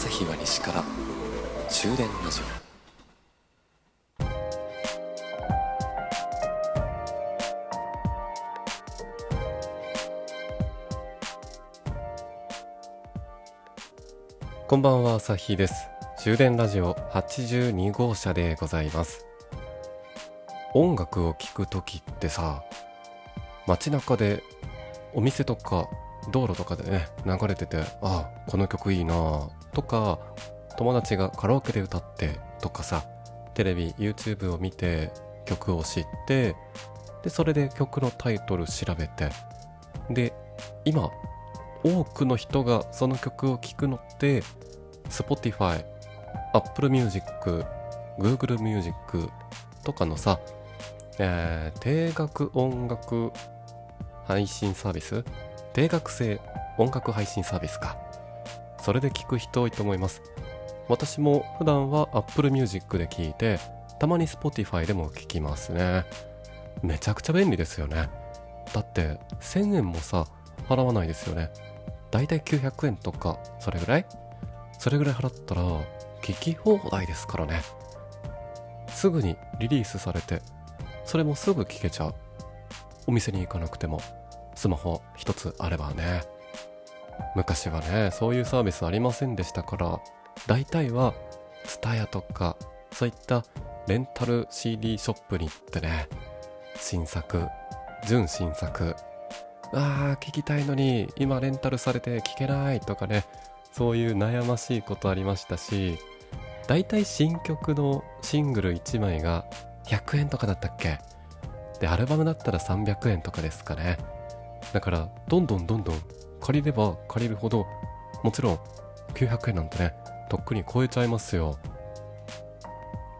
始から終電ラジオこんばんは、朝日です。終電ラジオ82号車でございます。音楽を聴くときってさ、街中でお店とか道路とかでね、流れてて、ああ、この曲いいなあとか、友達がカラオケで歌ってとかさ、テレビ、YouTube を見て曲を知って、で、それで曲のタイトル調べて、で、今、多くの人がその曲を聴くのって、Spotify、Apple Music、Google Music とかのさ、えー定額音楽配信サービス定額制音楽配信サービスか。それで聞く人多いと思います。私も普段は Apple Music で聞いて、たまに Spotify でも聞きますね。めちゃくちゃ便利ですよね。だって1000円もさ、払わないですよね。だいたい900円とか、それぐらい？それぐらい払ったら、聞き放題ですからね。すぐにリリースされて、それもすぐ聞けちゃう。お店に行かなくても、スマホ一つあればね。昔はね、そういうサービスありませんでしたから、大体は、TSUTAYA とか、そういったレンタル CD ショップに行ってね、新作、純新作、あー、聞きたいのに、今レンタルされて聞けないとかね、そういう悩ましいことありましたし、大体新曲のシングル1枚が100円とかだったっけ？で、アルバムだったら300円とかですかね。だから、どんどんどんどん借りれば借りるほど、もちろん900円なんてね、とっくに超えちゃいますよ。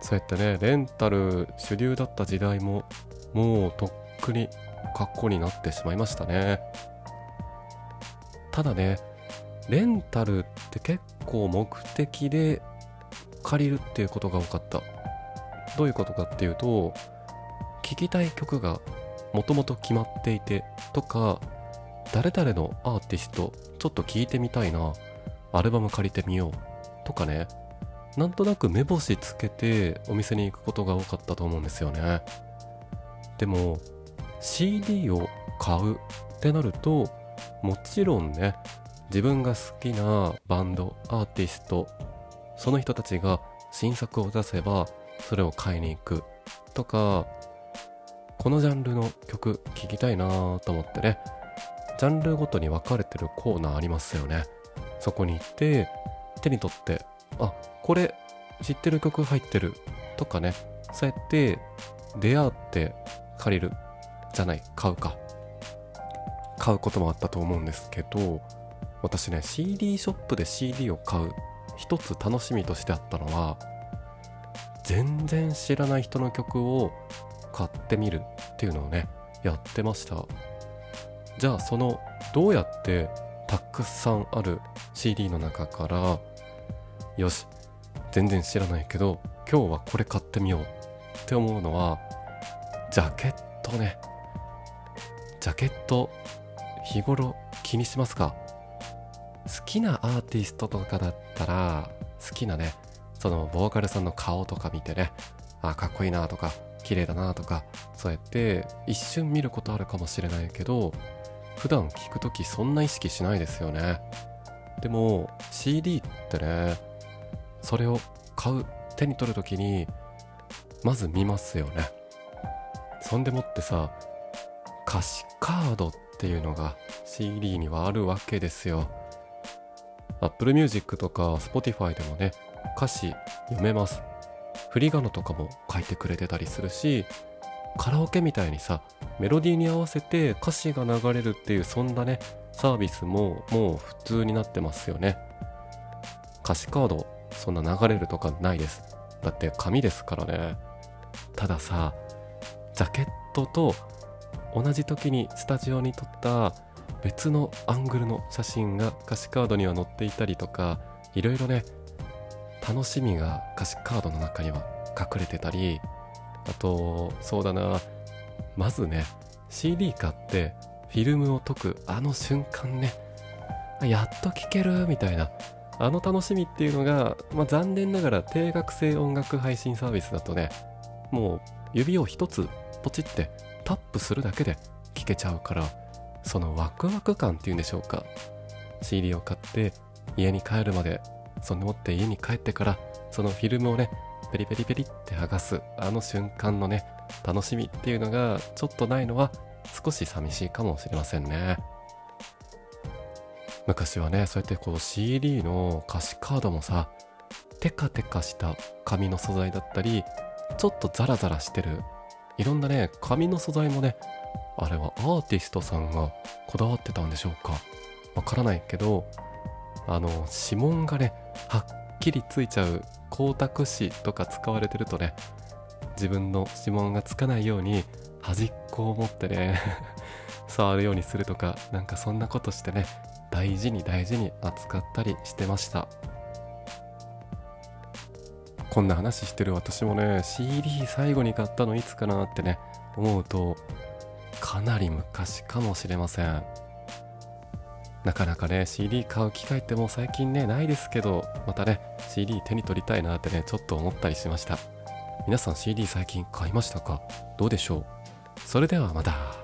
そうやってね、レンタル主流だった時代も、もうとっくに格好になってしまいましたね。ただね、レンタルって結構目的で借りるっていうことが多かった。どういうことかっていうと、聴きたい曲がもともと決まっていてとか、誰々のアーティストちょっと聴いてみたいな、アルバム借りてみようとかね、なんとなく目星つけてお店に行くことが多かったと思うんですよね。でも、CD を買うってなると、もちろんね、自分が好きなバンド、アーティスト、その人たちが新作を出せば、それを買いに行くとか、このジャンルの曲聴きたいなと思ってね、ジャンルごとに分かれてるコーナーありますよね。そこに行って、手に取って、あ、これ知ってる曲入ってるとかね、そうやって出会って借りるじゃない、買うか。買うこともあったと思うんですけど、私ね、CD ショップで CD を買う一つ楽しみとしてあったのは、全然知らない人の曲を買ってみるっていうのをね、やってました。じゃあその、どうやってたくさんある CD の中から、よし、全然知らないけど、今日はこれ買ってみようって思うのは、ジャケットね。ジャケット、日頃気にしますか？好きなアーティストとかだったら、好きなね、そのボーカルさんの顔とか見てね、あ、かっこいいなとか、綺麗だなとか、そうやって一瞬見ることあるかもしれないけど、普段聞くときそんな意識しないですよね。でも CD ってね、それを買う、手に取るときに、まず見ますよね。そんでもってさ、歌詞カードっていうのが CD にはあるわけですよ。Apple Music とか Spotify でもね、歌詞読めます。振り仮名とかも書いてくれてたりするし、カラオケみたいにさ、メロディーに合わせて歌詞が流れるっていうそんなね、サービスももう普通になってますよね。歌詞カード、そんな流れるとかないです。だって紙ですからね。たださ、ジャケットと同じ時にスタジオに撮った別のアングルの写真が歌詞カードには載っていたりとか、いろいろね、楽しみが歌詞カードの中には隠れてたり、あと、そうだな、まずね、CD 買ってフィルムを解くあの瞬間ね、やっと聴けるみたいな、あの楽しみっていうのが、まあ、残念ながら定額制音楽配信サービスだとねもう指を一つポチってタップするだけで聴けちゃうからそのワクワク感っていうんでしょうか。CD を買って家に帰るまでそんでもって家に帰ってからそのフィルムをねペリペリペリって剥がすあの瞬間のね楽しみっていうのがちょっとないのは少し寂しいかもしれませんね。昔はねそうやってこう CD の歌詞カードもさテカテカした紙の素材だったりちょっとザラザラしてるいろんなね紙の素材もねあれはアーティストさんがこだわってたんでしょうか。わからないけどあの指紋がねはっきりついちゃう光沢紙とか使われてるとね自分の指紋がつかないように端っこを持ってね 触るようにするとかなんかそんなことしてね大事に大事に扱ったりしてました。こんな話してる私もね CD 最後に買ったのいつかなってね思うとかなり昔かもしれません。なかなかね CD 買う機会ってもう最近ねないですけどまたね CD 手に取りたいなってねちょっと思ったりしました。皆さん CD 最近買いましたか？どうでしょう？それではまた。